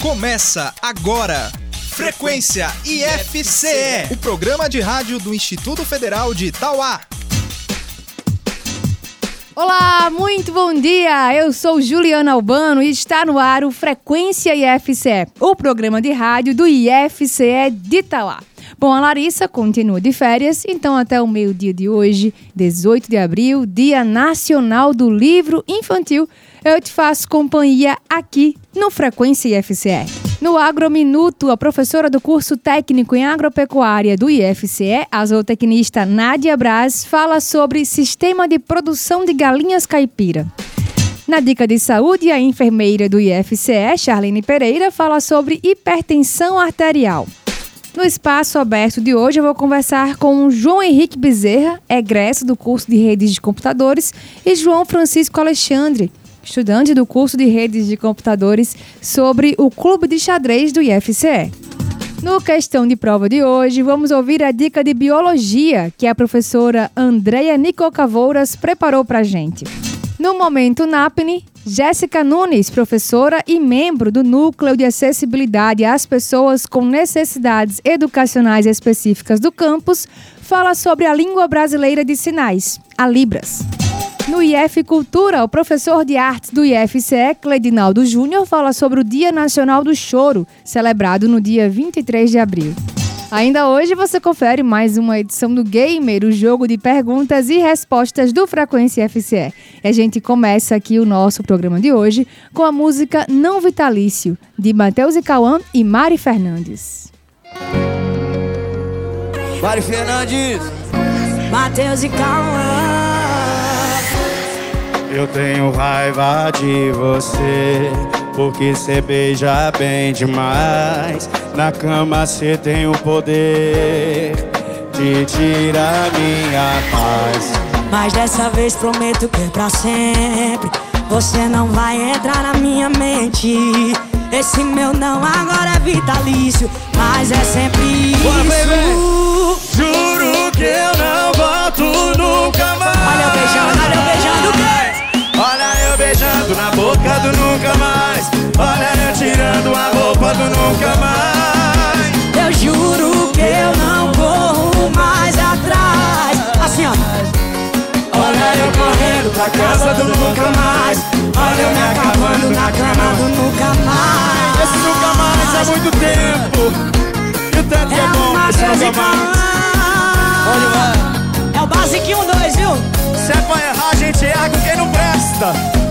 Começa agora. Frequência IFCE, o programa de rádio do Instituto Federal de Itauá. Olá, muito bom dia! Eu sou Juliana Albano e está no ar o Frequência IFCE, o programa de rádio do IFCE de Itauá. Bom, a Larissa continua de férias, então até o meio-dia de hoje, 18 de abril, Dia Nacional do Livro Infantil, eu te faço companhia aqui no Frequência IFCE. No Agrominuto, a professora do curso técnico em agropecuária do IFCE, a zootecnista Nádia Braz, fala sobre sistema de produção de galinhas caipira. Na dica de saúde, a enfermeira do IFCE, Charlene Pereira, fala sobre hipertensão arterial. No espaço aberto de hoje, eu vou conversar com João Henrique Bezerra, egresso do curso de redes de computadores, e João Francisco Alexandre, estudante do curso de redes de computadores, sobre o clube de xadrez do IFCE. No questão de prova de hoje, vamos ouvir a dica de biologia que a professora Andreia Nicocavouras preparou para gente. No momento NAPNE, Jéssica Nunes, professora e membro do Núcleo de Acessibilidade às Pessoas com Necessidades Educacionais Específicas do campus, fala sobre a língua brasileira de sinais, a Libras. No IF Cultura, o professor de artes do IFCE, Cledinaldo Júnior, fala sobre o Dia Nacional do Choro, celebrado no dia 23 de abril. Ainda hoje você confere mais uma edição do Gamer, o jogo de perguntas e respostas do Frequência FCE. E a gente começa aqui o nosso programa de hoje com a música Não Vitalício, de Matheus e Cauã e Mari Fernandes. Mari Fernandes, Matheus e Cauã. Eu tenho raiva de você, porque cê beija bem demais. Na cama cê tem o poder de tirar minha paz. Mas dessa vez prometo que é pra sempre. Você não vai entrar na minha mente. Esse meu não agora é vitalício, mas é sempre isso. Baby! Juro que eu não volto nunca mais. Olha eu beijando, olha eu beijando o eu beijando na boca do nunca mais. Olha eu tirando a roupa do nunca mais. Eu juro que eu não corro mais atrás. Assim, ó. Olha eu correndo pra casa do nunca mais. Olha eu me acabando na cama do nunca mais. Esse nunca mais há muito tempo. E o tanto que é bom meus amantes. onde vai? É o basiquinho 2, viu? Se é pra errar, a gente erra com quem não presta.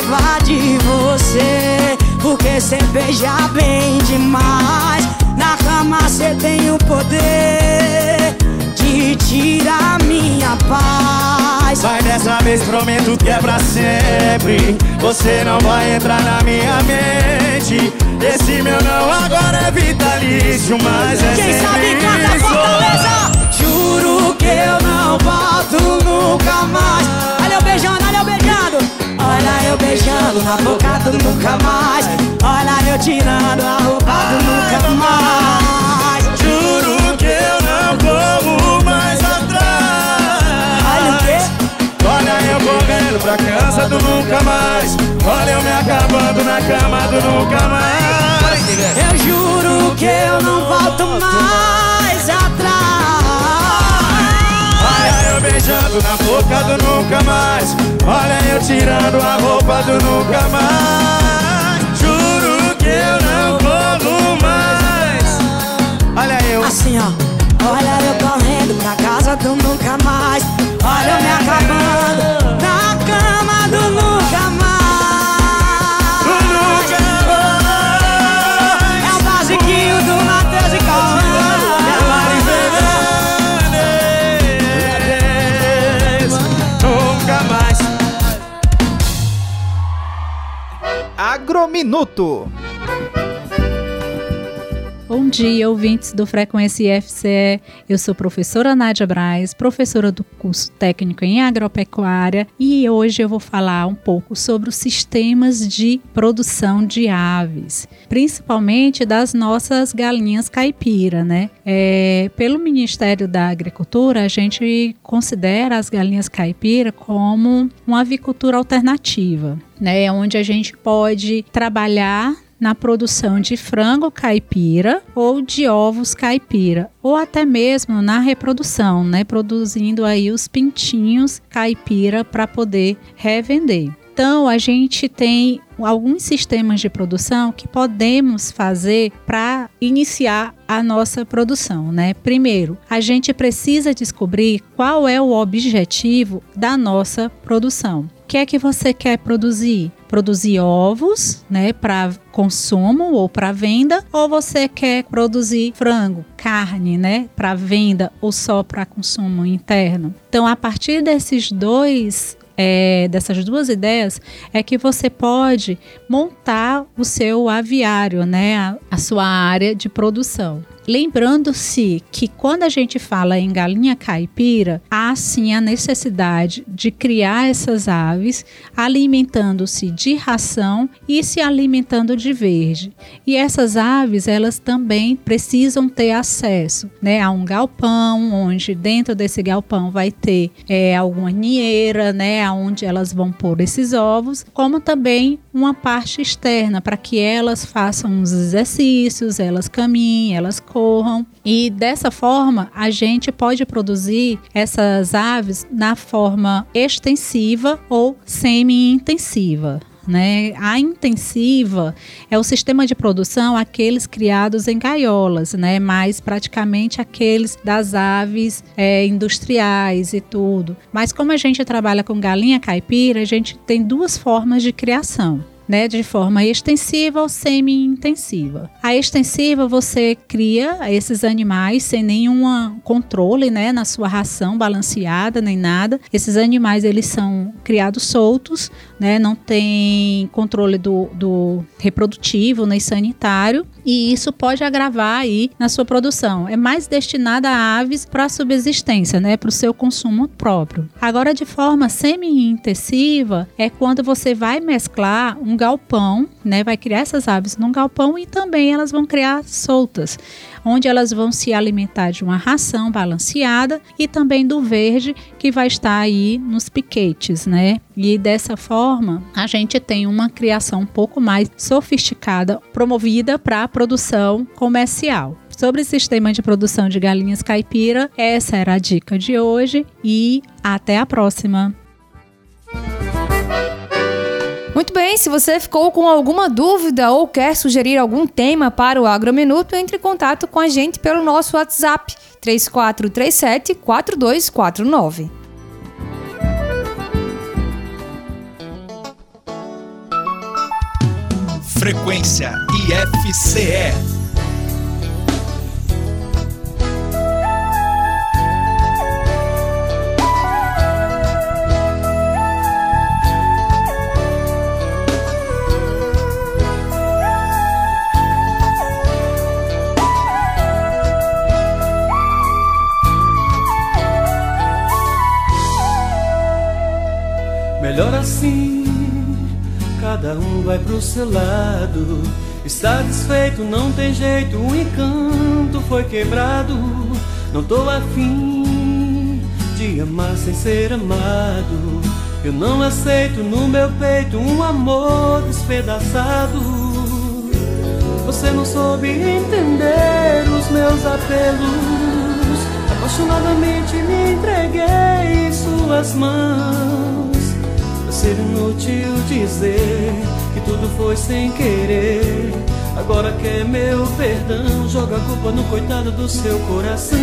Raiva de você Porque cê beija bem demais Na cama cê tem o poder De tirar minha paz Vai dessa vez, prometo que é pra sempre. Você não vai entrar na minha mente. Esse meu não agora é vitalício, mas é Quem sabe canta. Fortaleza Juro que eu não volto nunca mais Olha eu beijando, olha eu beijando Olha eu beijando na boca do nunca mais Olha eu tirando a roupa do nunca mais Juro que eu não como mais atrás. Olha o quê? Olha eu correndo pra casa do nunca mais. Olha eu me acabando na cama do nunca mais. Eu juro que eu não volto mais beijando na boca do nunca mais. Olha eu tirando a roupa do nunca mais. Juro que eu não como mais. Olha eu. Assim ó, olha eu correndo pra casa do nunca mais. Olha eu me acabando na cama do nunca Agrominuto. Bom dia, ouvintes do Frequência IFCE. Eu sou professora Nádia Braz, professora do curso técnico em agropecuária, e hoje eu vou falar um pouco sobre os sistemas de produção de aves, principalmente das nossas galinhas caipira, né? É, pelo Ministério da Agricultura, a gente considera as galinhas caipira como uma avicultura alternativa, né? Onde a gente pode trabalhar na produção de frango caipira ou de ovos caipira, ou até mesmo na reprodução, né, produzindo aí os pintinhos caipira para poder revender. Então, a gente tem alguns sistemas de produção que podemos fazer para iniciar a nossa produção, né? Primeiro, a gente precisa descobrir qual é o objetivo da nossa produção. O que é que você quer produzir? Produzir ovos, né, para consumo ou para venda, ou você quer produzir frango, carne, né, para venda ou só para consumo interno? Então, a partir desses dois é, dessas duas ideias é que você pode montar o seu aviário, né, a, a sua área de produção. Lembrando-se que quando a gente fala em galinha caipira, há sim a necessidade de criar essas aves alimentando-se de ração e se alimentando de verde. E essas aves, elas também precisam ter acesso né, a um galpão, onde dentro desse galpão vai ter é, alguma ninheira, né, onde elas vão pôr esses ovos, como também uma parte externa para que elas façam os exercícios, elas caminhem, elas corram corram. E dessa forma, a gente pode produzir essas aves na forma extensiva ou semi-intensiva. Né? A intensiva é o sistema de produção aqueles criados em gaiolas, né? mais praticamente aqueles das aves é, industriais e tudo. Mas como a gente trabalha com galinha caipira, a gente tem duas formas de criação né, de forma extensiva ou semi-intensiva. A extensiva você cria esses animais sem nenhum controle, né, na sua ração balanceada nem nada. Esses animais eles são criados soltos, né, não tem controle do, do reprodutivo nem sanitário e isso pode agravar aí na sua produção. É mais destinada a aves para subsistência, né, para o seu consumo próprio. Agora, de forma semi-intensiva, é quando você vai mesclar um galpão, né? Vai criar essas aves num galpão e também elas vão criar soltas, onde elas vão se alimentar de uma ração balanceada e também do verde que vai estar aí nos piquetes, né? E dessa forma, a gente tem uma criação um pouco mais sofisticada, promovida para a produção comercial sobre o sistema de produção de galinhas caipira. Essa era a dica de hoje e até a próxima. Muito bem, se você ficou com alguma dúvida ou quer sugerir algum tema para o Agrominuto, entre em contato com a gente pelo nosso WhatsApp 3437 4249. Frequência IFCE Melhor assim, cada um vai pro seu lado. Está desfeito, não tem jeito, o encanto foi quebrado. Não tô afim de amar sem ser amado. Eu não aceito no meu peito um amor despedaçado. Você não soube entender os meus apelos. Apaixonadamente me entreguei em suas mãos ser inútil dizer que tudo foi sem querer. Agora quer meu perdão, joga a culpa no coitado do seu coração.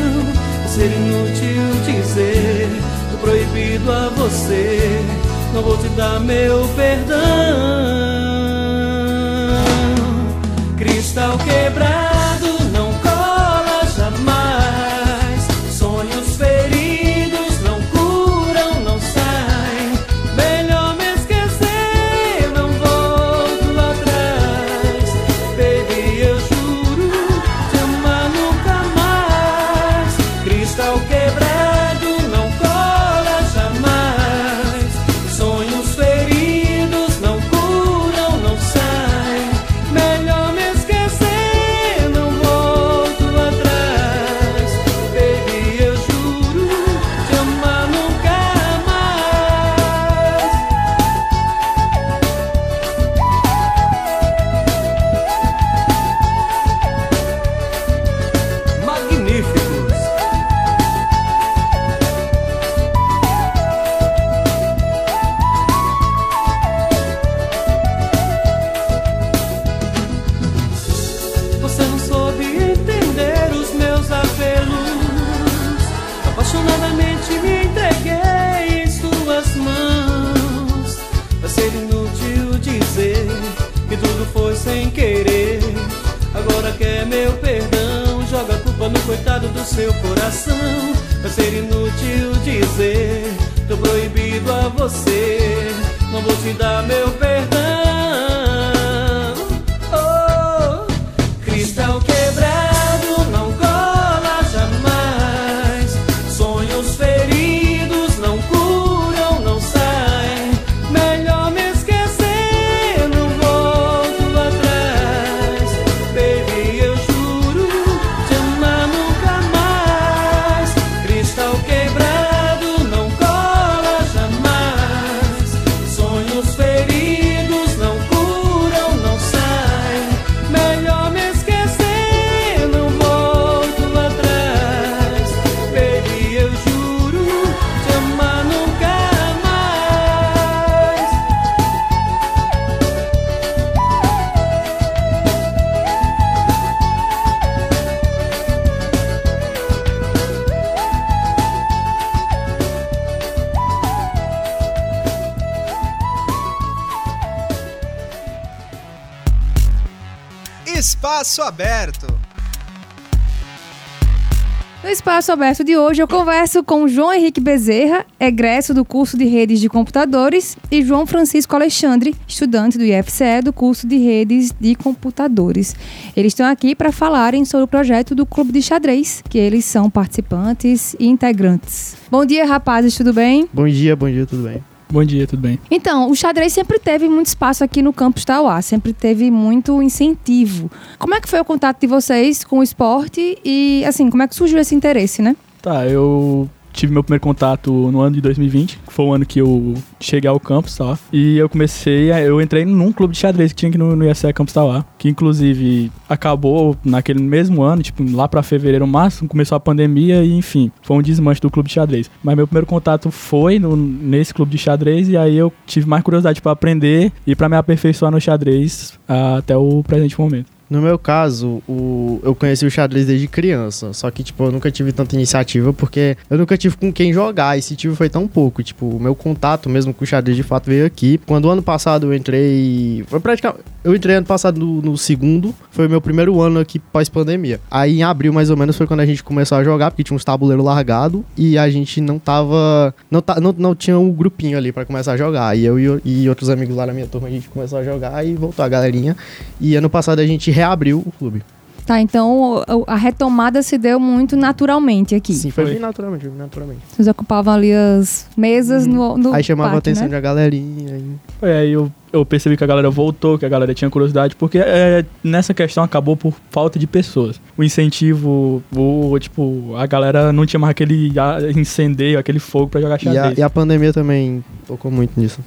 Ser inútil dizer do proibido a você, não vou te dar meu perdão. Cristal quebrado. Espaço aberto. No Espaço Aberto de hoje, eu converso com João Henrique Bezerra, egresso do curso de Redes de Computadores, e João Francisco Alexandre, estudante do IFCE do curso de Redes de Computadores. Eles estão aqui para falarem sobre o projeto do Clube de Xadrez, que eles são participantes e integrantes. Bom dia, rapazes, tudo bem? Bom dia, bom dia, tudo bem? Bom dia, tudo bem? Então, o xadrez sempre teve muito espaço aqui no campus Tauá, sempre teve muito incentivo. Como é que foi o contato de vocês com o esporte e, assim, como é que surgiu esse interesse, né? Tá, eu tive meu primeiro contato no ano de 2020, que foi o ano que eu cheguei ao campus, tá? E eu comecei, a- eu entrei num clube de xadrez que tinha aqui no, no IFCE Campus Tauá, que inclusive acabou naquele mesmo ano, tipo, lá pra fevereiro, março, começou a pandemia e, enfim, foi um desmanche do clube de xadrez. Mas meu primeiro contato foi no- nesse clube de xadrez e aí eu tive mais curiosidade pra aprender e pra me aperfeiçoar no xadrez ah, até o presente momento. No meu caso, o, eu conheci o xadrez desde criança. Só que, tipo, eu nunca tive tanta iniciativa porque eu nunca tive com quem jogar. E se tive foi tão pouco. Tipo, o meu contato mesmo com o xadrez de fato veio aqui. Quando ano passado eu entrei. Foi praticamente. Eu entrei ano passado no, no segundo. Foi o meu primeiro ano aqui pós-pandemia. Aí em abril, mais ou menos, foi quando a gente começou a jogar, porque tinha uns tabuleiros largados. E a gente não tava. Não, ta- não, não tinha um grupinho ali pra começar a jogar. E eu e, o- e outros amigos lá na minha turma, a gente começou a jogar e voltou a galerinha. E ano passado a gente reabriu o clube. Tá, então a retomada se deu muito naturalmente aqui. Sim, foi, Foi. bem naturalmente, bem naturalmente. Vocês ocupavam ali as mesas no, no Aí chamava a pátio, atenção né? de a galerinha. e- Foi aí eu, eu percebi que a galera voltou, que a galera tinha curiosidade, porque é, nessa questão acabou por falta de pessoas. O incentivo, o, tipo, a galera não tinha mais aquele incendeio, aquele fogo pra jogar E a, xadrez. e a pandemia também tocou muito nisso.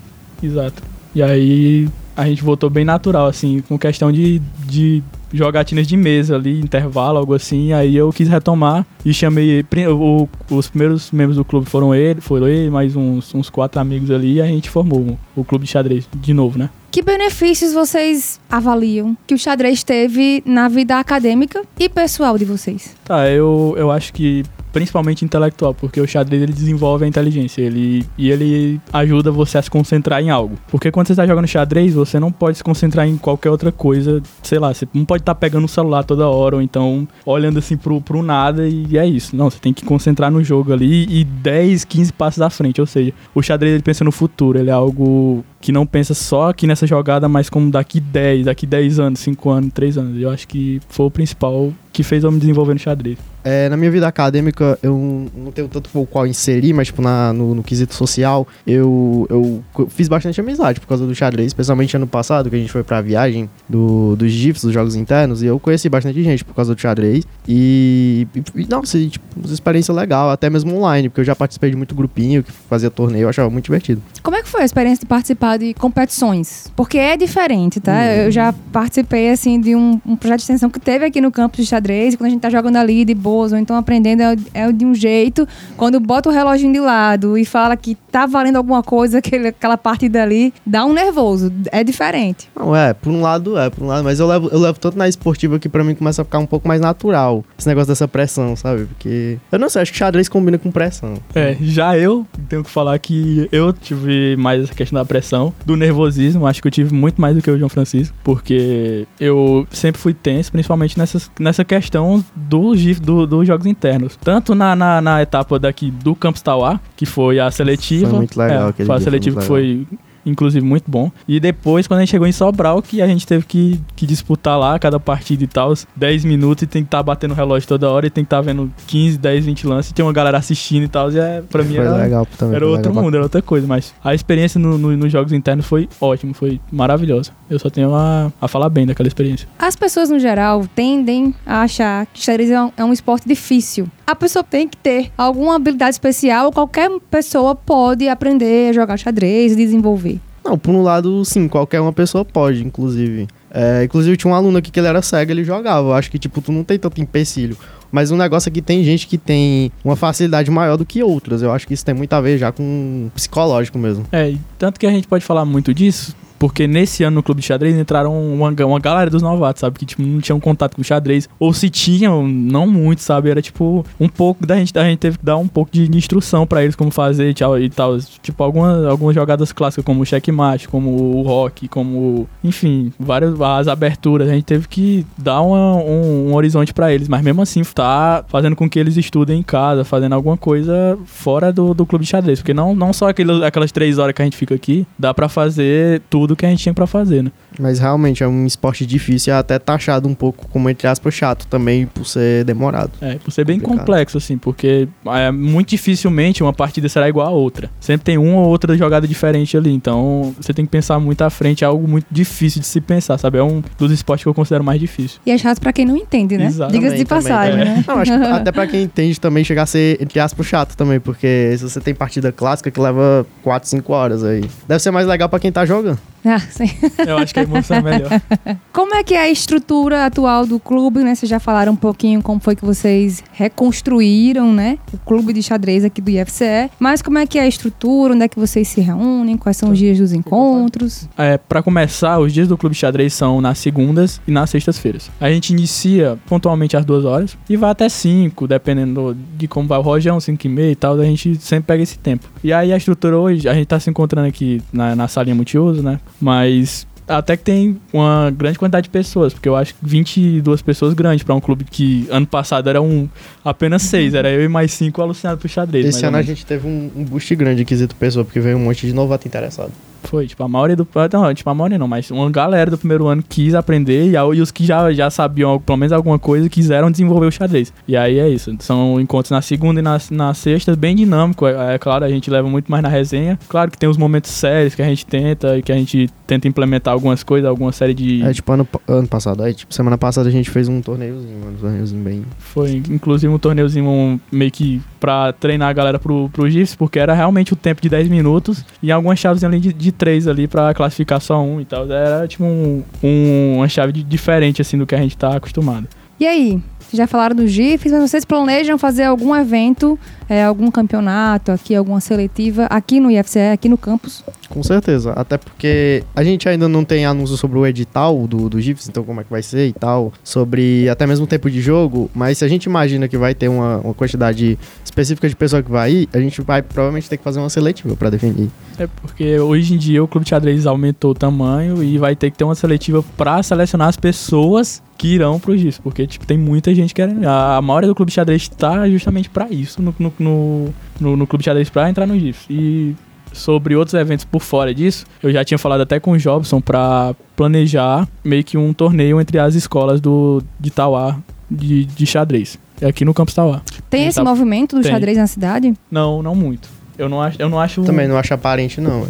Exato. E aí a gente voltou bem natural, assim, com questão de, de jogatinas de mesa ali, intervalo, algo assim. Aí eu quis retomar e chamei. o- os primeiros membros do clube foram ele, foram ele, mais uns, uns quatro amigos ali, e a gente formou o clube de xadrez de novo, né? Que benefícios vocês avaliam que o xadrez teve na vida acadêmica e pessoal de vocês? Tá, eu, eu acho que principalmente intelectual, porque o xadrez ele desenvolve a inteligência ele, e ele ajuda você a se concentrar em algo. Porque quando você está jogando xadrez, você não pode se concentrar em qualquer outra coisa, sei lá, você não pode estar pegando o celular toda hora, ou então olhando assim pro, pro nada e é isso. Não, você tem que concentrar no jogo ali e 10, 15 passos à frente, ou seja, o xadrez ele pensa no futuro, ele é algo que não pensa só aqui nessa jogada, mas como daqui 10, daqui 10 anos, 5 anos, 3 anos. Eu acho que foi o principal que fez eu me desenvolver no xadrez. É, na minha vida acadêmica, eu não tenho tanto o qual inserir, mas tipo, na, no, no quesito social, eu, eu fiz bastante amizade por causa do xadrez, especialmente ano passado, que a gente foi pra viagem do, dos GIFs, dos jogos internos, e eu conheci bastante gente por causa do xadrez. E, e nossa, e, tipo, uma experiência legal, até mesmo online, porque eu já participei de muito grupinho que fazia torneio, eu achava muito divertido. Como é que foi a experiência de participar de competições? Porque é diferente, tá? Eu já participei, assim, de um, um projeto de extensão que teve aqui no campus de xadrez, e quando a gente tá jogando ali de boas, ou então aprendendo, é, é de um jeito. Quando bota o reloginho de lado e fala que tá valendo alguma coisa, aquele, aquela partida ali, dá um nervoso. É diferente. Não, é, por um lado é, por um lado, mas eu levo, eu levo tanto na esportiva que pra mim começa a ficar um pouco mais natural esse negócio dessa pressão, sabe? Porque eu não sei, acho que xadrez combina com pressão. É, já eu tenho que falar que eu tive mais essa questão da pressão do nervosismo. Acho que eu tive muito mais do que o João Francisco, porque eu sempre fui tenso, principalmente nessas, nessa questão do, do, dos jogos internos. Tanto na, na, na etapa daqui do Campus Tauá, que foi a seletiva. Foi muito legal é, aquele Foi a foi seletiva que foi inclusive muito bom. E depois, quando a gente chegou em Sobral, que a gente teve que, que disputar lá cada partida e tal, 10 minutos e tem que estar batendo o relógio toda hora e tem que estar vendo 15, 10, 20 lances e tem uma galera assistindo e tal. E é, pra mim Foi era, legal também. era foi outro legal mundo, era outra coisa. Mas a experiência no- no- nos jogos internos foi ótima, foi maravilhosa. Eu só tenho a, a falar bem daquela experiência. As pessoas, no geral, tendem a achar que xadrez é um, é um esporte difícil. A pessoa tem que ter alguma habilidade especial, qualquer pessoa pode aprender a jogar xadrez e desenvolver. Não, por um lado, sim, qualquer uma pessoa pode, inclusive. É, inclusive, tinha um aluno aqui que ele era cego, ele jogava. Eu acho que, tipo, tu não tem tanto empecilho. Mas o negócio é que tem gente que tem uma facilidade maior do que outras. Eu acho que isso tem muito a ver já com psicológico mesmo. É, tanto que a gente pode falar muito disso, porque nesse ano no clube de xadrez entraram uma, uma galera dos novatos, sabe? Que tipo, não tinham contato com xadrez. Ou se tinham, não muito, sabe? Era tipo um pouco da gente. A gente teve que dar um pouco de, de instrução pra eles como fazer tal. E tal. Tipo, algumas, algumas jogadas clássicas, como o checkmate, como o rock, como. Enfim, várias as aberturas. A gente teve que dar uma- um, um horizonte pra eles. Mas mesmo assim, tá fazendo com que eles estudem em casa, fazendo alguma coisa fora do, do clube de xadrez. Porque não, não só aquele, aquelas três horas que a gente fica aqui, dá pra fazer tudo que a gente tinha pra fazer, né? Mas realmente é um esporte difícil e até taxado um pouco como, entre aspas, chato também por ser demorado. É, por ser bem Complicado. complexo, assim, porque é, muito dificilmente uma partida será igual a outra. Sempre tem uma ou outra jogada diferente ali, então você tem que pensar muito à frente, é algo muito difícil de se pensar, sabe? É um dos esportes que eu considero mais difícil. E é chato pra quem não entende, né? Exato. Diga-se de passagem, também. né? Não, acho que até pra quem entende também chegar a ser, entre aspas, chato também, porque se você tem partida clássica que leva 4, 5 horas aí. Deve ser mais legal pra quem tá jogando. Ah, sim. Eu acho que a emoção é melhor. Como é que é a estrutura atual do clube, né? Vocês já falaram um pouquinho como foi que vocês reconstruíram, né? O clube de xadrez aqui do IFCE. Mas como é que é a estrutura? Onde é que vocês se reúnem? Quais são os dias dos encontros? É, para começar, os dias do Clube de Xadrez são nas segundas e nas sextas-feiras. A gente inicia pontualmente às duas horas e vai até 5, dependendo de como vai o rojão, 5 e meia e tal, a gente sempre pega esse tempo. E aí a estrutura hoje, a gente tá se encontrando aqui na, na salinha multiuso, né? Mas até que tem uma grande quantidade de pessoas, porque eu acho que 22 pessoas grande para um clube que ano passado era um apenas seis, era eu e mais cinco alucinados pro xadrez. Esse ano a gente teve um, um boost grande em quesito pessoa, porque veio um monte de novato interessado. Foi, tipo, a maioria do. Não, tipo, a maioria não, mas uma galera do primeiro ano quis aprender e, e os que já, já sabiam pelo menos alguma coisa quiseram desenvolver o xadrez. E aí é isso. São encontros na segunda e na, na sexta, bem dinâmico. É, é claro, a gente leva muito mais na resenha. Claro que tem os momentos sérios que a gente tenta e que a gente tenta implementar algumas coisas, alguma série de. É tipo ano, ano passado, aí tipo semana passada a gente fez um torneiozinho, um torneiozinho bem. Foi inclusive um torneiozinho meio que pra treinar a galera pro, pro GIFs, porque era realmente o tempo de 10 minutos e algumas chaves ali de, de 3 ali pra classificar só um e tal. Era tipo um, um- uma chave de- diferente assim do que a gente tá acostumado. E aí? Já falaram dos GIFs, mas vocês planejam fazer algum evento, é, algum campeonato aqui, alguma seletiva aqui no IFCE, aqui no campus? Com certeza, até porque a gente ainda não tem anúncio sobre o edital do, do GIFs, então como é que vai ser e tal, sobre até mesmo o tempo de jogo, mas se a gente imagina que vai ter uma, uma quantidade específica de pessoa que vai ir, a gente vai provavelmente ter que fazer uma seletiva pra definir. É porque hoje em dia o Clube de Xadrez aumentou o tamanho e vai ter que ter uma seletiva pra selecionar as pessoas que irão pro GIFs, porque tipo, tem muita gente querendo. A, a maioria do Clube de Xadrez tá justamente pra isso no, no, no, no, no Clube de Xadrez pra entrar no GIFs. E sobre outros eventos por fora disso, eu já tinha falado até com o Jobson pra planejar meio que um torneio entre as escolas do, de Tauá de, de xadrez. É aqui no Campus Tauá. Tem esse tá- movimento do tem. xadrez na cidade? Não, não muito. Eu não acho, eu não acho, Também não acho aparente, não.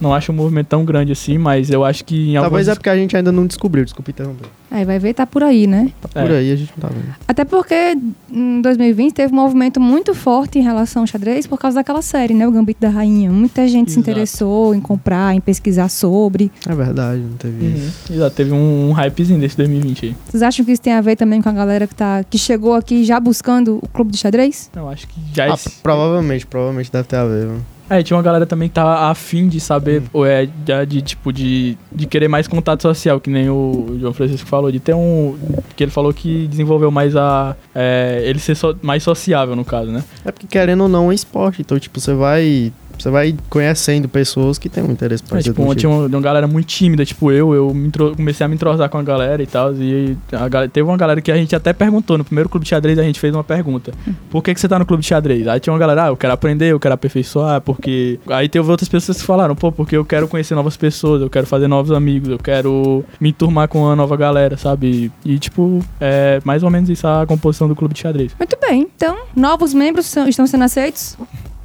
Não acho um movimento tão grande assim, mas eu acho que em Talvez algumas é porque a gente ainda não descobriu, desculpa interromper. Aí vai ver, tá por aí, né? Tá É. por aí, a gente não tá vendo. Até porque em 2020 teve um movimento muito forte em relação ao xadrez por causa daquela série, né? O Gambito da Rainha. Muita gente se Exato. interessou em comprar, em pesquisar sobre. É verdade, não teve isso. Uhum. Exato, teve um, um hypezinho desse 2020 aí. Vocês acham que isso tem a ver também com a galera que, tá, que chegou aqui já buscando o clube de xadrez? Eu acho que já Ah, provavelmente, provavelmente deve ter a ver. mano. É, tinha uma galera também que tava afim de saber, ou é, de, de, tipo, de, de querer mais contato social, que nem o João Francisco falou, de ter um. Que ele falou que desenvolveu mais a. é, ele ser so- mais sociável, no caso, né? É porque querendo ou não é esporte, então tipo, você vai você vai conhecendo pessoas que têm um interesse É, parecido tipo, tinha uma, uma galera muito tímida, tipo eu, eu me intro- comecei a me entrosar com a galera e tal, e a galera, teve uma galera que a gente até perguntou, no primeiro clube de xadrez a gente fez uma pergunta, por que, que você tá no clube de xadrez? Aí tinha uma galera, ah, eu quero aprender, eu quero aperfeiçoar, porque... Aí teve outras pessoas que falaram, pô, porque eu quero conhecer novas pessoas, eu quero fazer novos amigos, eu quero me enturmar com uma nova galera, sabe? E, tipo, é mais ou menos isso a composição do clube de xadrez. Muito bem. Então, novos membros são- estão sendo aceitos.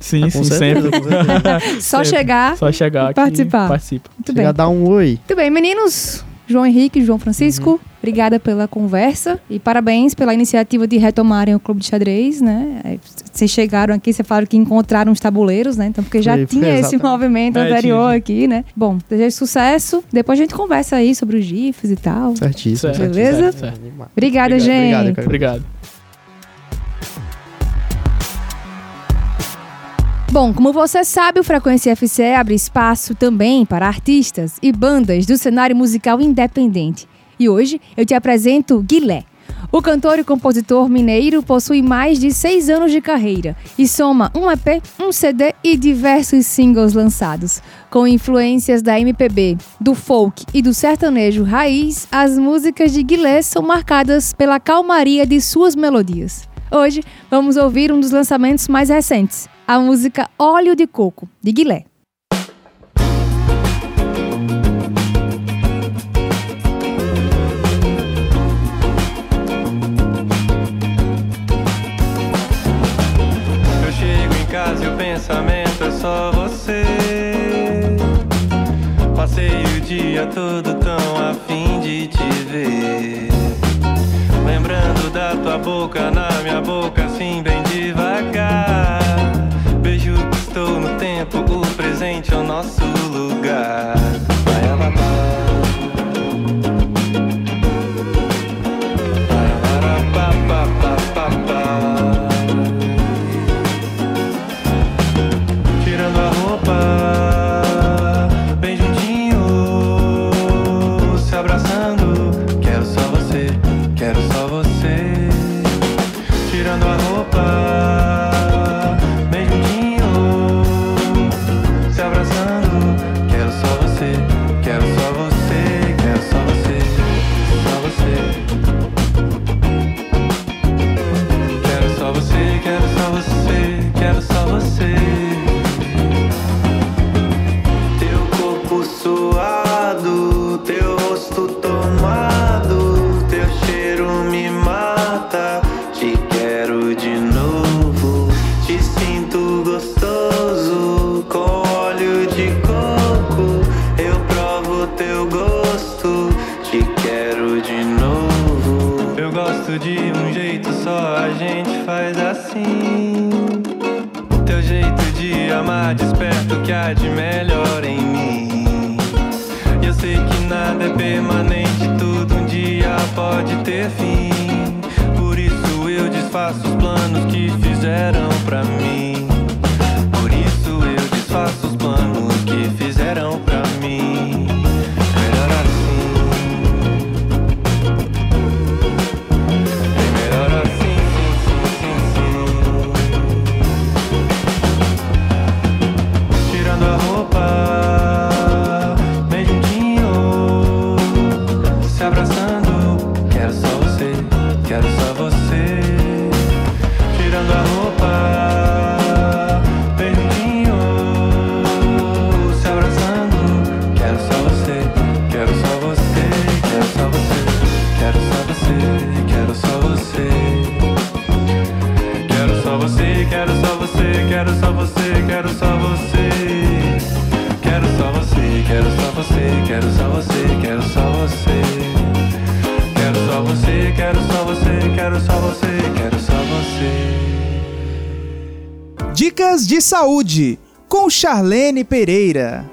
Sim, Ah, sim, certeza, sempre. Só Sempre. chegar. Só chegar e aqui participar. participa. Muito Chega bem. dar um oi. Muito bem, meninos. João Henrique, João Francisco, Uhum. obrigada pela conversa e parabéns pela iniciativa de retomarem o clube de xadrez, né? É, Vocês chegaram aqui, vocês falaram que encontraram os tabuleiros, né? Então, porque já Foi, tinha esse exatamente. movimento É, anterior tinha. aqui, né? Bom, desejo sucesso. Depois a gente conversa aí sobre os GIFs e tal. Certíssimo. Beleza? certo, certo. Obrigada, Obrigado, gente. Obrigado, cara. Obrigado. Bom, como você sabe, o Frequência FCE abre espaço também para artistas e bandas do cenário musical independente. E hoje eu te apresento Guilé. O cantor e compositor mineiro possui mais de seis anos de carreira e soma um EP, um CD e diversos singles lançados. Com influências da MPB, do folk e do sertanejo raiz, as músicas de Guilé são marcadas pela calmaria de suas melodias. Hoje vamos ouvir um dos lançamentos mais recentes, a música Óleo de Coco, de Guilé. Eu chego em casa e o pensamento é só você. Passei o dia todo tão a fim de te ver. Lembrando da tua boca na minha boca, assim bem estou no tempo, o presente é o nosso lugar. De saúde com Charlene Pereira.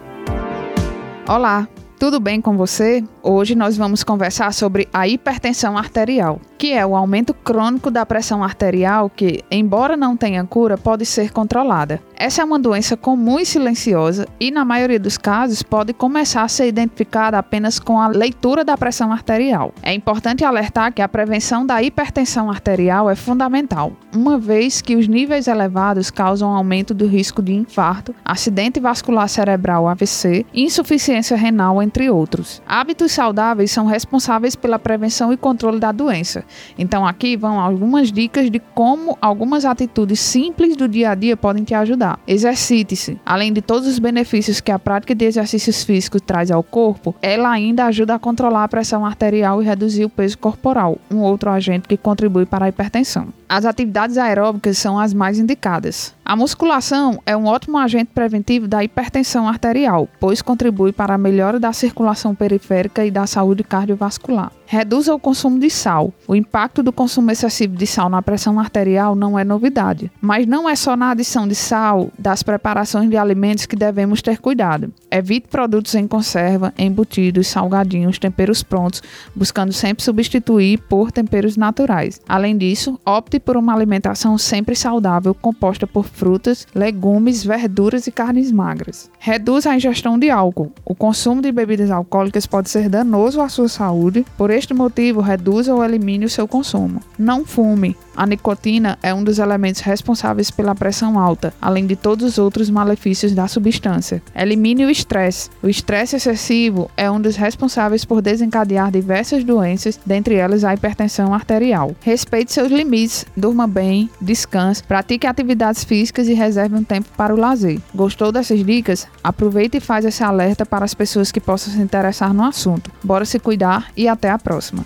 Olá, tudo bem com você? Hoje nós vamos conversar sobre a hipertensão arterial. que é o aumento crônico da pressão arterial que, embora não tenha cura, pode ser controlada. Essa é uma doença comum e silenciosa e, na maioria dos casos, pode começar a ser identificada apenas com a leitura da pressão arterial. É importante alertar que a prevenção da hipertensão arterial é fundamental, uma vez que os níveis elevados causam aumento do risco de infarto, acidente vascular cerebral AVC insuficiência renal, entre outros. Hábitos saudáveis são responsáveis pela prevenção e controle da doença. Então, aqui vão algumas dicas de como algumas atitudes simples do dia a dia podem te ajudar. Exercite-se. Além de todos os benefícios que a prática de exercícios físicos traz ao corpo, ela ainda ajuda a controlar a pressão arterial e reduzir o peso corporal, um outro agente que contribui para a hipertensão. As atividades aeróbicas são as mais indicadas. A musculação é um ótimo agente preventivo da hipertensão arterial, pois contribui para a melhora da circulação periférica e da saúde cardiovascular. Reduza o consumo de sal. O impacto do consumo excessivo de sal na pressão arterial não é novidade, mas não é só na adição de sal das preparações de alimentos que devemos ter cuidado. Evite produtos em conserva, embutidos, salgadinhos, temperos prontos, buscando sempre substituir por temperos naturais. Além disso, opte por uma alimentação sempre saudável, composta por frutas, legumes, verduras e carnes magras. Reduza a ingestão de álcool. O consumo de bebidas alcoólicas pode ser danoso à sua saúde, por este motivo, reduza ou elimine o seu consumo. Não fume. A nicotina é um dos elementos responsáveis pela pressão alta, além de todos os outros malefícios da substância. Elimine o estresse. O estresse excessivo é um dos responsáveis por desencadear diversas doenças, dentre elas a hipertensão arterial. Respeite seus limites, durma bem, descanse, pratique atividades físicas e reserve um tempo para o lazer. Gostou dessas dicas? Aproveite e faz esse alerta para as pessoas que possam se interessar no assunto. Bora se cuidar e até a próxima.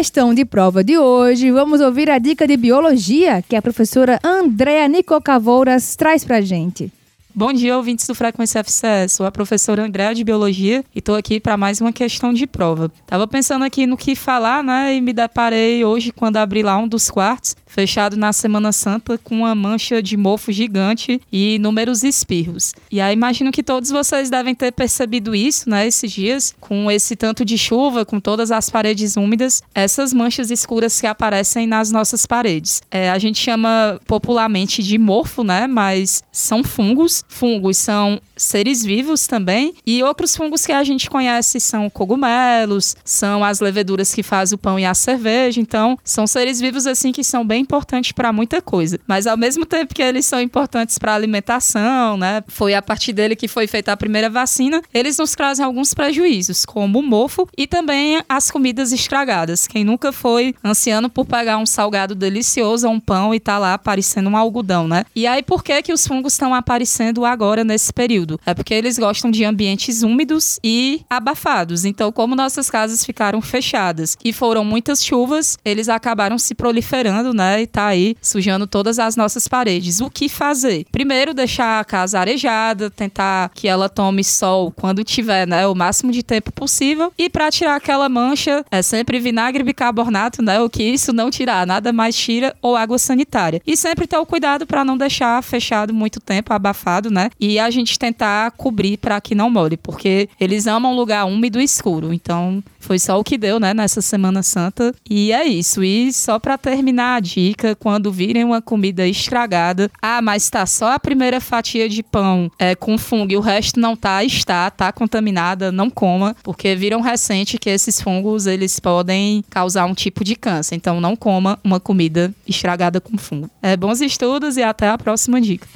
Questão de prova de hoje, vamos ouvir a dica de biologia que a professora Andréa Nicocavouras traz pra gente. Bom dia, ouvintes do Frequência FCE. Sou a professora Andréa de Biologia e estou aqui para mais uma questão de prova. Tava pensando aqui no que falar, né? E me deparei hoje quando abri lá um dos quartos, fechado na Semana Santa, com uma mancha de mofo gigante e inúmeros espirros. E aí imagino que todos vocês devem ter percebido isso, né? Esses dias, com esse tanto de chuva, com todas as paredes úmidas, essas manchas escuras que aparecem nas nossas paredes. É, a gente chama popularmente de mofo, né? Mas são fungos Fungos são seres vivos também. E outros fungos que a gente conhece são cogumelos, são as leveduras que fazem o pão e a cerveja. Então, são seres vivos assim que são bem importantes para muita coisa. Mas ao mesmo tempo que eles são importantes para alimentação, né? Foi a partir dele que foi feita a primeira vacina. Eles nos trazem alguns prejuízos, como o mofo e também as comidas estragadas. Quem nunca foi ansiando por pegar um salgado delicioso um pão e tá lá parecendo um algodão, né? E aí por que que os fungos estão aparecendo agora nesse período. É porque eles gostam de ambientes úmidos e abafados. Então, como nossas casas ficaram fechadas e foram muitas chuvas, eles acabaram se proliferando, né? E tá aí sujando todas as nossas paredes. O que fazer? Primeiro, deixar a casa arejada, tentar que ela tome sol quando tiver, né? O máximo de tempo possível. E para tirar aquela mancha, é sempre vinagre bicarbonato, né? O que isso não tirar, nada mais tira ou água sanitária. E sempre ter o cuidado para não deixar fechado muito tempo, abafado, né? E a gente tentar cobrir para que não molhe, porque eles amam lugar úmido e escuro. Então, foi só o que deu, né, nessa Semana Santa. E é isso. E só para terminar a dica, quando virem uma comida estragada, ah, mas tá só a primeira fatia de pão é, com fungo e o resto não tá, está, tá contaminada, não coma, porque viram recente que esses fungos eles podem causar um tipo de câncer. Então, não coma uma comida estragada com fungo. É, bons estudos e até a próxima dica.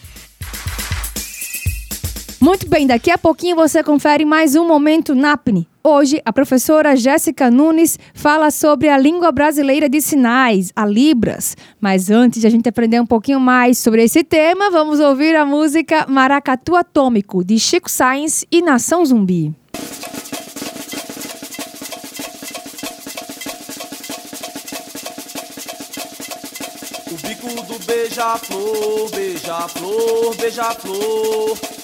Muito bem, daqui a pouquinho você confere mais um Momento NAPNE. Hoje, a professora Jéssica Nunes fala sobre a língua brasileira de sinais, a Libras. Mas antes de a gente aprender um pouquinho mais sobre esse tema, vamos ouvir a música Maracatu Atômico, de Chico Sainz e Nação Zumbi. O bico do beija-flor, beija-flor, beija-flor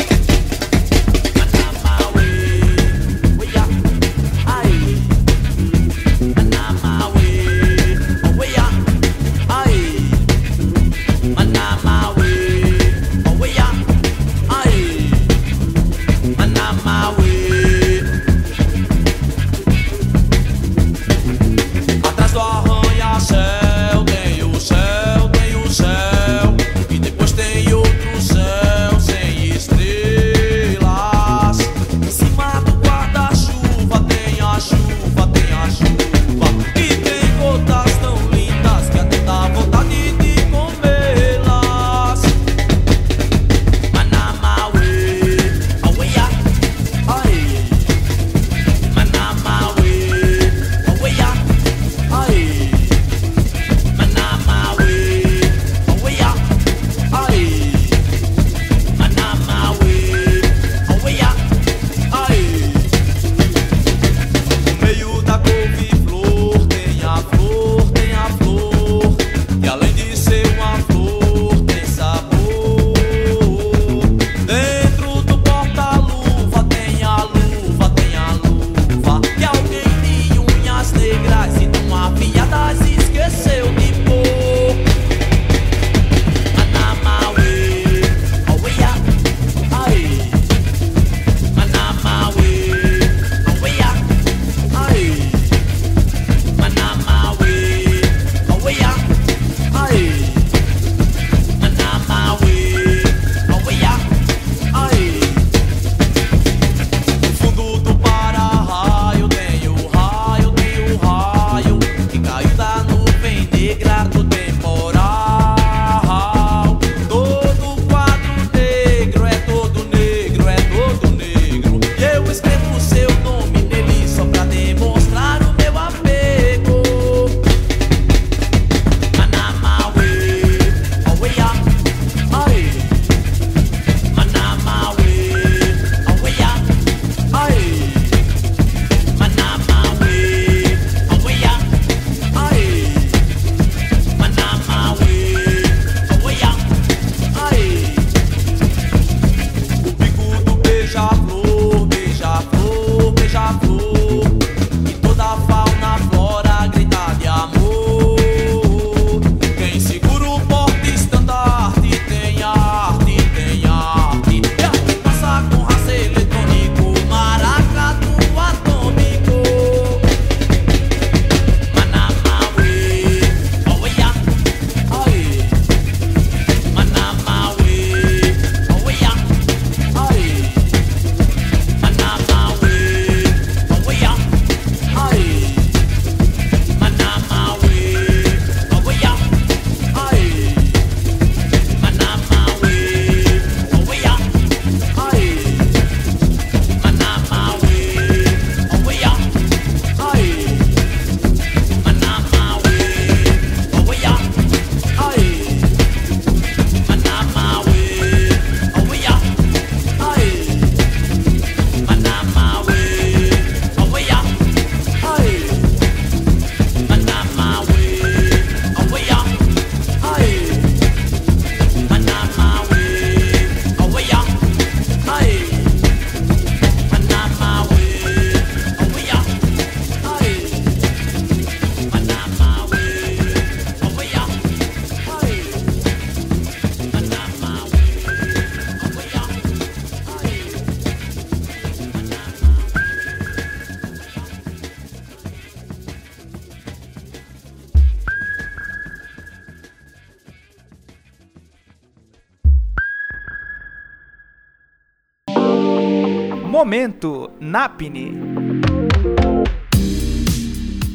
Napni.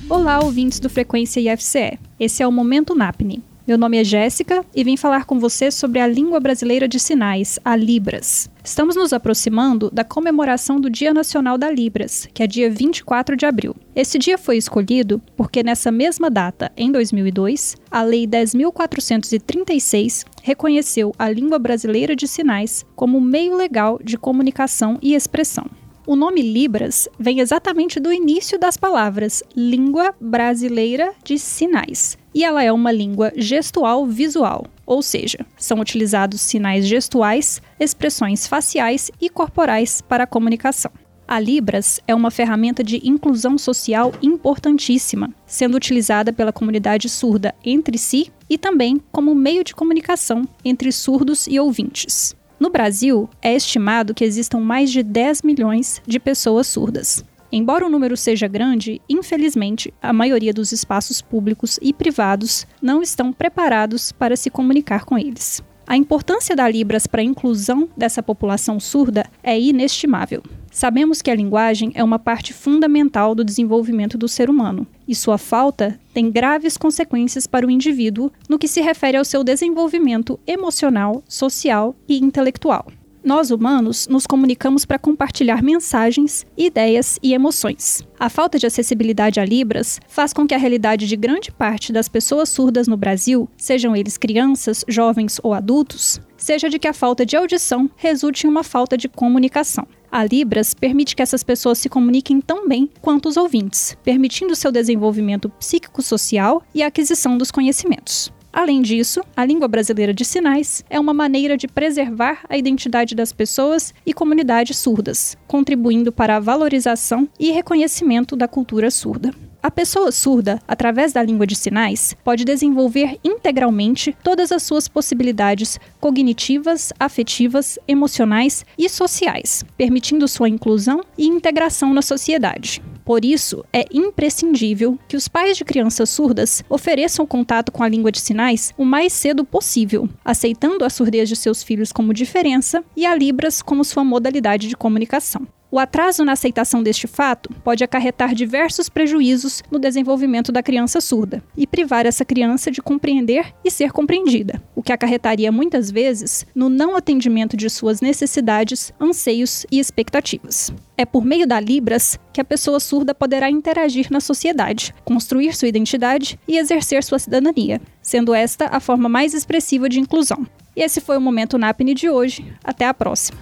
Olá, ouvintes do Frequência IFCE. Esse é o Momento NAPNE. Meu nome é Jéssica e vim falar com você sobre a língua brasileira de sinais, a Libras. Estamos nos aproximando da comemoração do Dia Nacional da Libras, que é dia 24 de abril. Esse dia foi escolhido porque, nessa mesma data, em 2002, a Lei 10.436 reconheceu a língua brasileira de sinais como meio legal de comunicação e expressão. O nome Libras vem exatamente do início das palavras Língua Brasileira de Sinais. E ela é uma língua gestual visual, ou seja, são utilizados sinais gestuais, expressões faciais e corporais para a comunicação. A Libras é uma ferramenta de inclusão social importantíssima, sendo utilizada pela comunidade surda entre si e também como meio de comunicação entre surdos e ouvintes. No Brasil, é estimado que existam mais de 10 milhões de pessoas surdas. Embora o número seja grande, infelizmente, a maioria dos espaços públicos e privados não estão preparados para se comunicar com eles. A importância da Libras para a inclusão dessa população surda é inestimável. Sabemos que a linguagem é uma parte fundamental do desenvolvimento do ser humano, e sua falta tem graves consequências para o indivíduo no que se refere ao seu desenvolvimento emocional, social e intelectual. Nós humanos nos comunicamos para compartilhar mensagens, ideias e emoções. A falta de acessibilidade a Libras faz com que a realidade de grande parte das pessoas surdas no Brasil, sejam eles crianças, jovens ou adultos, seja de que a falta de audição resulte em uma falta de comunicação. A Libras permite que essas pessoas se comuniquem tão bem quanto os ouvintes, permitindo seu desenvolvimento psíquico-social e a aquisição dos conhecimentos. Além disso, a língua brasileira de sinais é uma maneira de preservar a identidade das pessoas e comunidades surdas, contribuindo para a valorização e reconhecimento da cultura surda. A pessoa surda, através da língua de sinais, pode desenvolver integralmente todas as suas possibilidades cognitivas, afetivas, emocionais e sociais, permitindo sua inclusão e integração na sociedade. Por isso, é imprescindível que os pais de crianças surdas ofereçam contato com a língua de sinais o mais cedo possível, aceitando a surdez de seus filhos como diferença e a Libras como sua modalidade de comunicação. O atraso na aceitação deste fato pode acarretar diversos prejuízos no desenvolvimento da criança surda e privar essa criança de compreender e ser compreendida, o que acarretaria muitas vezes no não atendimento de suas necessidades, anseios e expectativas. É por meio da Libras que a pessoa surda poderá interagir na sociedade, construir sua identidade e exercer sua cidadania, sendo esta a forma mais expressiva de inclusão. E esse foi o Momento NAPNE de hoje. Até a próxima!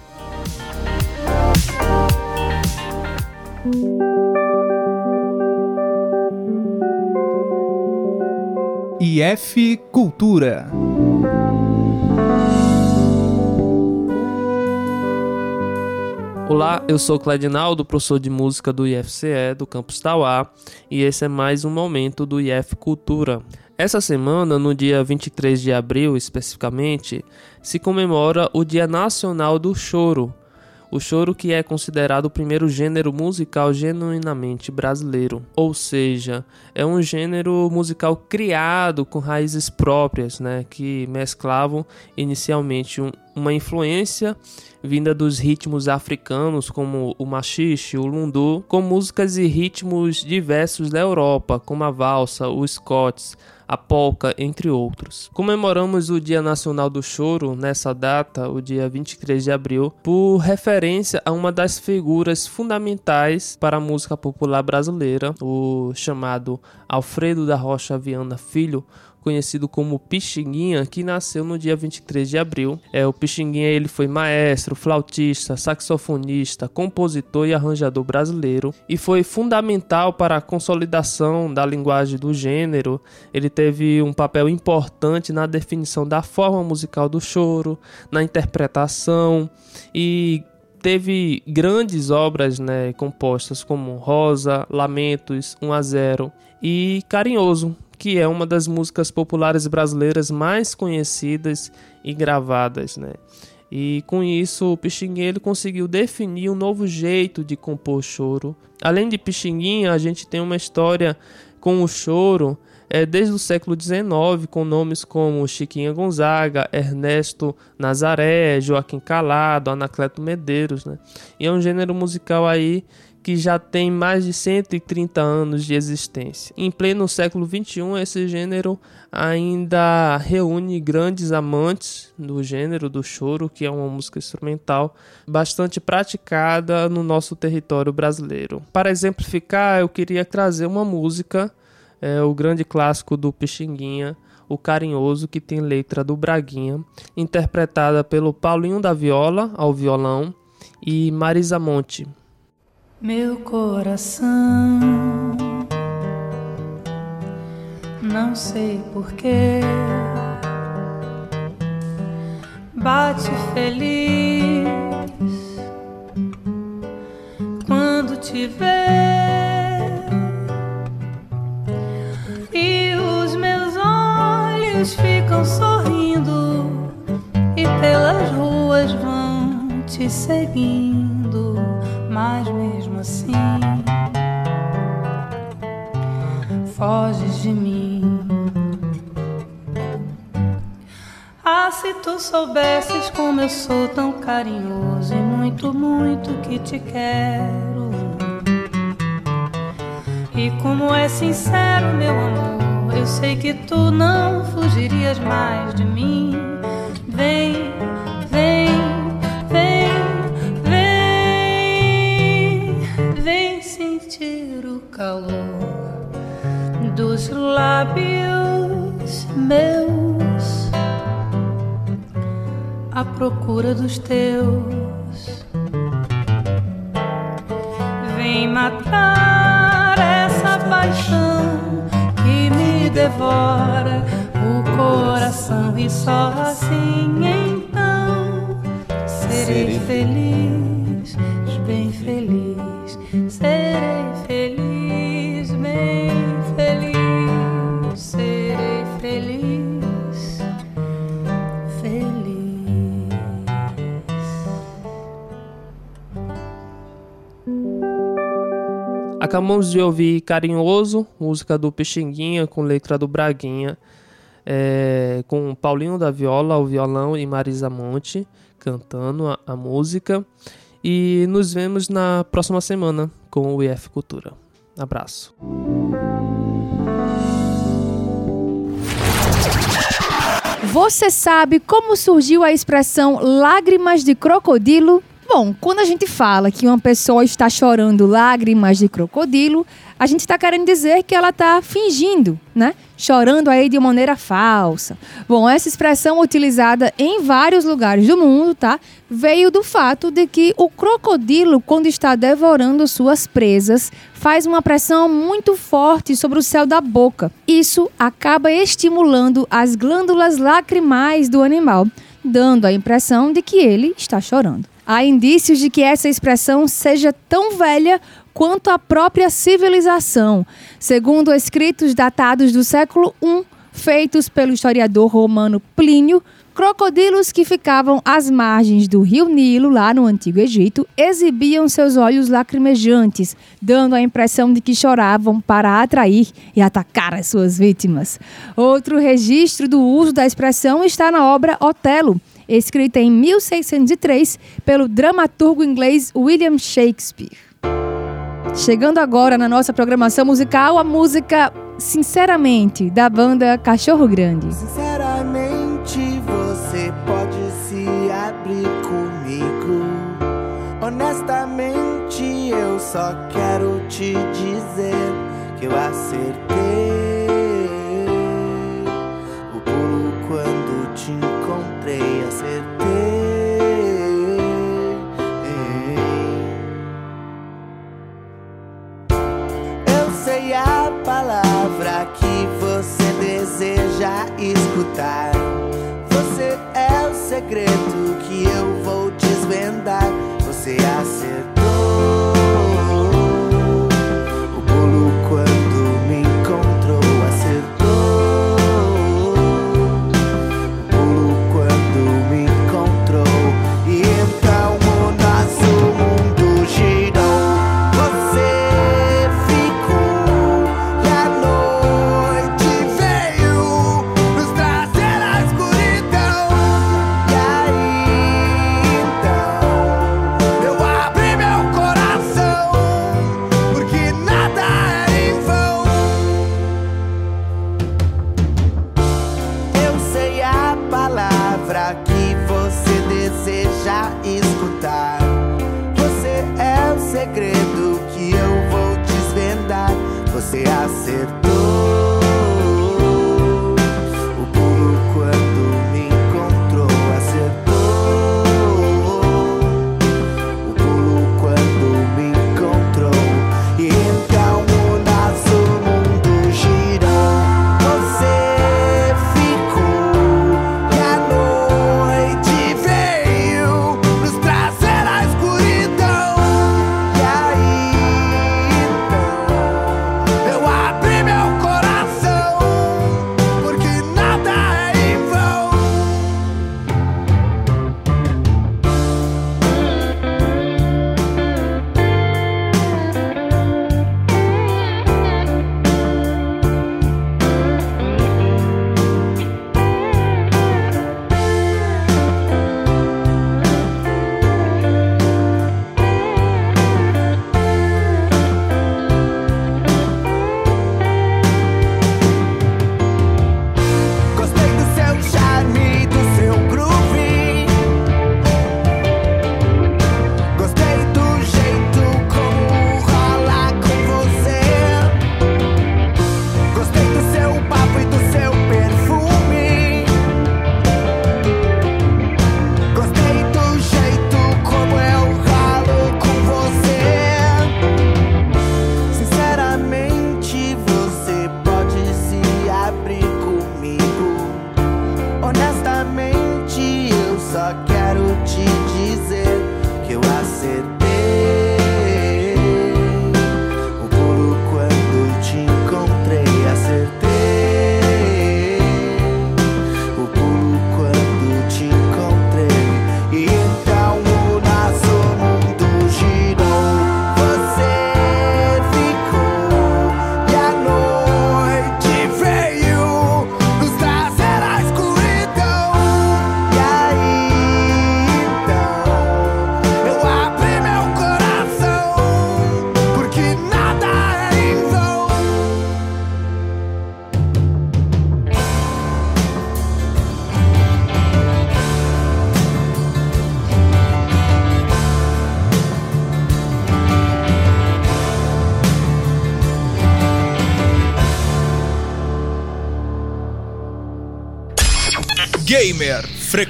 IF Cultura. Olá, eu sou Cledinaldo, professor de música do IFCE do campus Tauá, e esse é mais um momento do IF Cultura. Essa semana, no dia 23 de abril especificamente, se comemora o Dia Nacional do Choro, o choro que é considerado o primeiro gênero musical genuinamente brasileiro, ou seja, é um gênero musical criado com raízes próprias, né, que mesclavam inicialmente um, uma influência vinda dos ritmos africanos como o machixe, o lundu, com músicas e ritmos diversos da Europa, como a valsa, o scots, a polca, entre outros. Comemoramos o Dia Nacional do Choro nessa data, o dia 23 de abril, por referência a uma das figuras fundamentais para a música popular brasileira, o chamado Alfredo da Rocha Viana Filho, conhecido como Pixinguinha, que nasceu no dia 23 de abril. É, o Pixinguinha ele foi maestro, flautista, saxofonista, compositor e arranjador brasileiro e foi fundamental para a consolidação da linguagem do gênero. Ele teve um papel importante na definição da forma musical do choro, na interpretação e teve grandes obras né, compostas como Rosa, Lamentos, 1 a 0 e Carinhoso, que é uma das músicas populares brasileiras mais conhecidas e gravadas, né? E com isso, o Pixinguinha conseguiu definir um novo jeito de compor choro. Além de Pixinguinha, a gente tem uma história com o choro é desde o século XIX, com nomes como Chiquinha Gonzaga, Ernesto Nazaré, Joaquim Calado, Anacleto Medeiros, né? E é um gênero musical aí que já tem mais de 130 anos de existência. Em pleno século XXI, esse gênero ainda reúne grandes amantes do gênero do choro, que é uma música instrumental bastante praticada no nosso território brasileiro. Para exemplificar, eu queria trazer uma música, é, o grande clássico do Pixinguinha, o Carinhoso, que tem letra do Braguinha, interpretada pelo Paulinho da Viola ao violão e Marisa Monte. Meu coração, não sei porquê, bate feliz quando te vê, e os meus olhos ficam sorrindo, e pelas ruas vão te seguindo mas mesmo assim foges de mim. Ah, se tu soubesses como eu sou tão carinhoso e muito, muito que te quero. E como é sincero, meu amor, eu sei que tu não fugirias mais de mim. Lábios meus à procura dos teus. Vem matar essa paixão que me devora o coração e só assim então serei feliz, Acabamos de ouvir Carinhoso, música do Pixinguinha com letra do Braguinha, é, com Paulinho da Viola ao violão e Marisa Monte cantando a, a música. E nos vemos na próxima semana com o IF Cultura. Abraço. Você sabe como surgiu a expressão lágrimas de crocodilo? Bom, quando a gente fala que uma pessoa está chorando lágrimas de crocodilo, a gente está querendo dizer que ela está fingindo, né? Chorando aí de maneira falsa. Bom, essa expressão utilizada em vários lugares do mundo, tá? Veio do fato de que o crocodilo, quando está devorando suas presas, faz uma pressão muito forte sobre o céu da boca. Isso acaba estimulando as glândulas lacrimais do animal, dando a impressão de que ele está chorando. Há indícios de que essa expressão seja tão velha quanto a própria civilização, segundo escritos datados do século I, feitos pelo historiador romano Plínio. Crocodilos que ficavam às margens do rio Nilo, lá no Antigo Egito, exibiam seus olhos lacrimejantes, dando a impressão de que choravam para atrair e atacar as suas vítimas. Outro registro do uso da expressão está na obra Otelo, escrita em 1603 pelo dramaturgo inglês William Shakespeare. Chegando agora na nossa programação musical, a música Sinceramente, da banda Cachorro Grande. Sinceramente, você pode se abrir comigo. Honestamente, eu só quero te dizer que eu acertei. Você deseja escutar. Você é o segredo que eu vou desvendar. Você acertou. escutar. Você é o segredo que eu vou desvendar. Você acertou.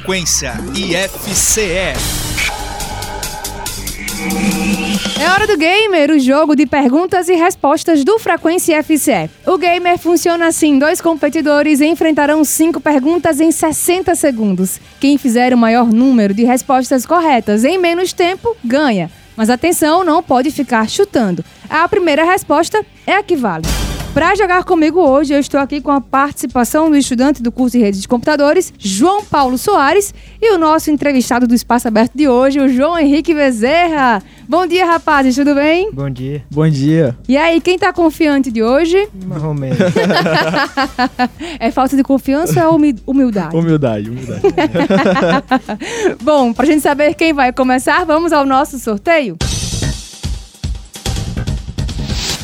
Frequência IFCE. É hora do Gamer, o jogo de perguntas e respostas do Frequência FCE. O Gamer funciona assim: dois competidores enfrentarão cinco perguntas em 60 segundos. Quem fizer o maior número de respostas corretas em menos tempo ganha. Mas atenção, não pode ficar chutando. A primeira resposta é a que vale. Para jogar comigo hoje, eu estou aqui com a participação do estudante do curso de redes de computadores, João Paulo Soares, e o nosso entrevistado do Espaço Aberto de hoje, o João Henrique Bezerra. Bom dia, rapazes, tudo bem? Bom dia. Bom dia. E aí, quem tá confiante de hoje? Mais ou menos. é falta de confiança ou é humi- humildade? Humildade, humildade. Bom, pra gente saber quem vai começar, vamos ao nosso sorteio.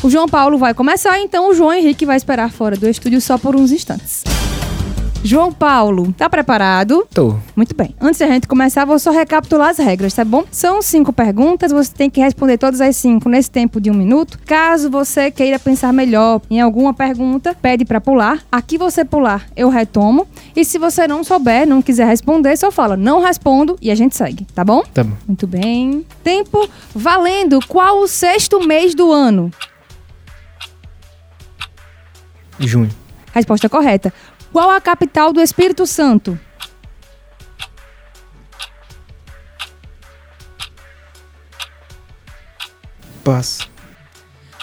O João Paulo vai começar, então o João Henrique vai esperar fora do estúdio só por uns instantes. João Paulo, tá preparado? Tô. Muito bem. Antes da gente começar, vou só recapitular as regras, tá bom? São cinco perguntas, você tem que responder todas as cinco nesse tempo de um minuto. Caso você queira pensar melhor em alguma pergunta, pede pra pular. Aqui você pular, eu retomo. E se você não souber, não quiser responder, só fala, não respondo e a gente segue, tá bom? Tá bom. Muito bem. Tempo valendo. Qual o sexto mês do ano? Junho. Resposta correta. Qual a capital do Espírito Santo? Passo.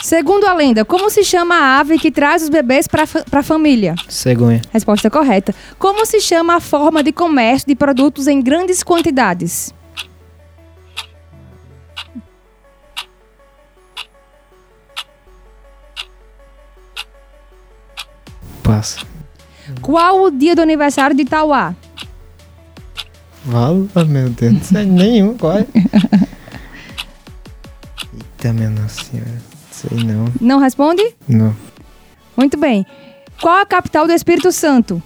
Segundo a lenda, como se chama a ave que traz os bebês para a família? Cegonha. Resposta correta. Como se chama a forma de comércio de produtos em grandes quantidades? Passo. Qual o dia do aniversário de Tauá? Vala, meu Deus. Não sei nenhum, qual é? Eita, minha nossa senhora. Sei não. Não responde? Não. Muito bem. Qual a capital do Espírito Santo?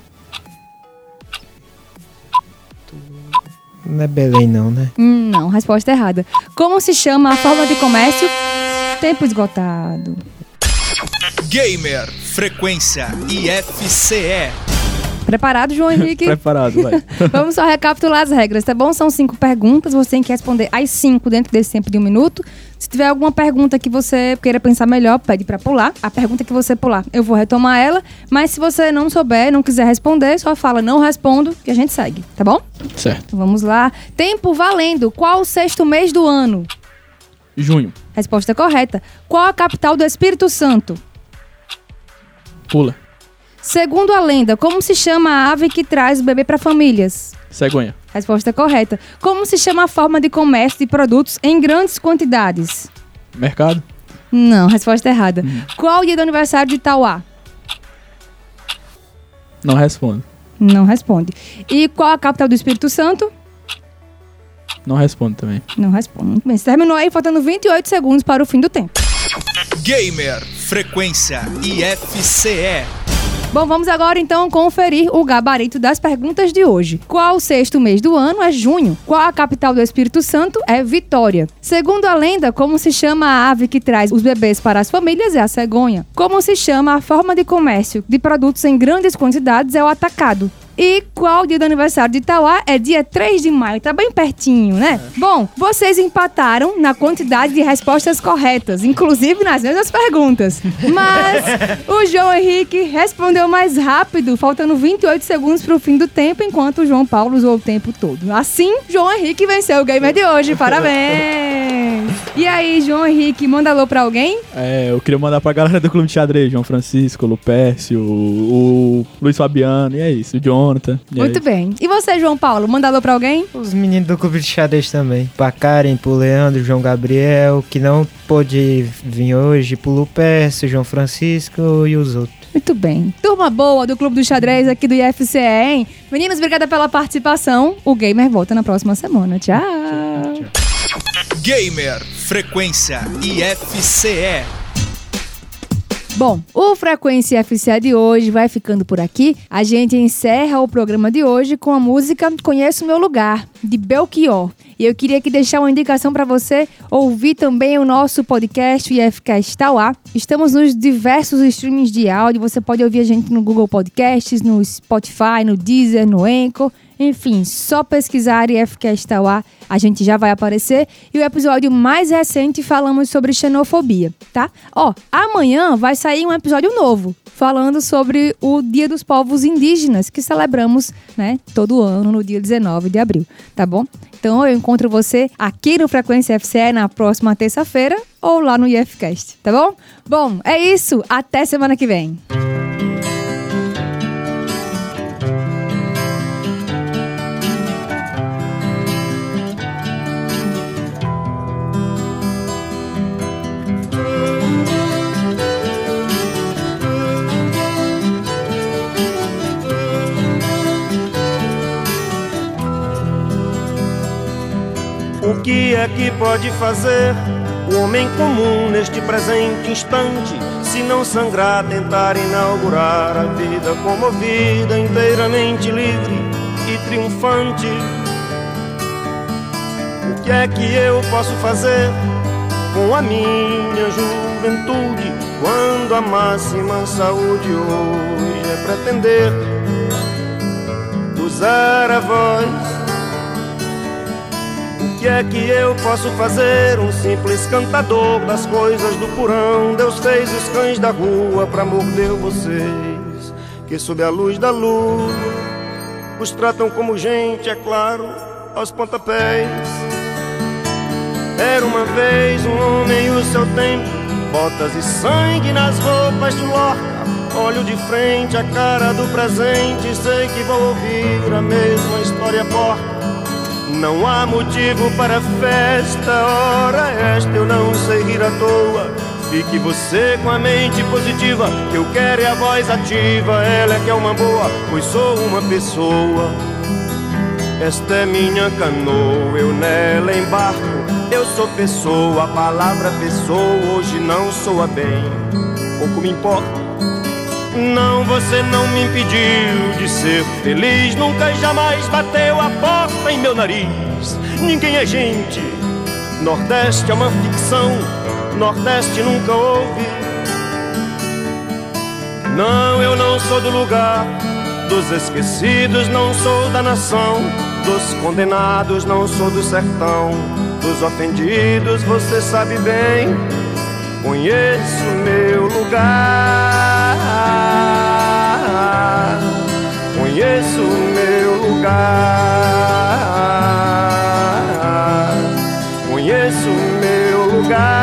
Não é Belém não, né? Hum, não, resposta errada. Como se chama a forma de comércio? Tempo esgotado. Gamer, Frequência IFCE. Preparado, João Henrique? Preparado, vai. Vamos só recapitular as regras, tá bom? São cinco perguntas, você tem que responder as cinco dentro desse tempo de um minuto. Se tiver alguma pergunta que você queira pensar melhor, pede pra pular. A pergunta que você pular, eu vou retomar ela. Mas se você não souber, não quiser responder, só fala não respondo que a gente segue, tá bom? Certo. Então vamos lá. Tempo valendo. Qual o sexto mês do ano? Junho. Resposta correta. Qual a capital do Espírito Santo? Pula. Segundo a lenda, como se chama a ave que traz o bebê para famílias? Cegonha. Resposta correta. Como se chama a forma de comércio de produtos em grandes quantidades? Mercado. Não, resposta errada. Qual o dia do aniversário de Tauá? Não respondo. Não responde. E qual a capital do Espírito Santo? Não respondo também. Não responde. Bem. Você terminou aí, faltando 28 segundos para o fim do tempo. Gamer, Frequência IFCE. Bom, vamos agora então conferir o gabarito das perguntas de hoje. Qual o sexto mês do ano é junho? Qual a capital do Espírito Santo é Vitória? Segundo a lenda, como se chama a ave que traz os bebês para as famílias é a cegonha. Como se chama a forma de comércio de produtos em grandes quantidades é o atacado. E qual o dia do aniversário de Itauá? É dia 3 de maio, tá bem pertinho, né? Bom, vocês empataram na quantidade de respostas corretas, inclusive nas mesmas perguntas. Mas o João Henrique respondeu mais rápido, faltando 28 segundos pro fim do tempo, enquanto o João Paulo usou o tempo todo. Assim, João Henrique venceu o gamer de hoje. Parabéns! E aí, João Henrique, manda alô pra alguém? É, eu queria mandar pra galera do Clube de Xadrez, João Francisco, Lupércio, o, o Luiz Fabiano, e é isso, o Jonathan. Muito bem. E você, João Paulo, manda alô pra alguém? Os meninos do clube de xadrez também. Pra Karen, pro Leandro, João Gabriel, que não pôde vir hoje, pro Lupércio, João Francisco e os outros. Muito bem. Turma boa do Clube do Xadrez aqui do IFCE, hein? Meninos, obrigada pela participação. O Gamer volta na próxima semana. Tchau. Gamer, Frequência IFCE. Bom, o Frequência FCE de hoje vai ficando por aqui. A gente encerra o programa de hoje com a música Conheço Meu Lugar, de Belchior. E eu queria aqui deixar uma indicação para você ouvir também o nosso podcast, o IFCast Tauá. Estamos nos diversos streamings de áudio. Você pode ouvir a gente no Google Podcasts, no Spotify, no Deezer, no Anchor. Enfim, só pesquisar IFCast Tauá, a gente já vai aparecer. E o episódio mais recente falamos sobre xenofobia, tá? Ó, amanhã vai sair um episódio novo falando sobre o Dia dos Povos Indígenas, que celebramos, né, todo ano no dia 19 de abril, tá bom? Então eu encontro você aqui no Frequência FCE na próxima terça-feira ou lá no IFCast, tá bom? Bom, é isso. Até semana que vem. Que é que pode fazer o homem comum neste presente instante? Se não sangrar, tentar inaugurar a vida comovida, inteiramente livre e triunfante. O que é que eu posso fazer com a minha juventude quando a máxima saúde hoje é pretender usar a voz? Que é que eu posso fazer? Um simples cantador das coisas do porão. Deus fez os cães da rua pra morder vocês, que sob a luz da lua os tratam como gente, é claro, aos pontapés. Era uma vez um homem e o seu tempo, botas e sangue nas roupas de Lorca. Olho de frente a cara do presente, sei que vou ouvir a mesma história porca. Não há motivo para festa, ora esta eu não sei rir à toa. Fique você com a mente positiva, que eu quero é a voz ativa, ela é que é uma boa, pois sou uma pessoa. Esta é minha canoa, eu nela embarco. Eu sou pessoa, a palavra pessoa hoje não soa bem. Pouco me importa. Não, você não me impediu de ser feliz. Nunca e jamais bateu a porta em meu nariz. Ninguém é gente. Nordeste é uma ficção. Nordeste nunca houve. Não, eu não sou do lugar dos esquecidos, não sou da nação dos condenados, não sou do sertão dos ofendidos, você sabe bem. Conheço meu lugar, conheço meu lugar, conheço meu lugar,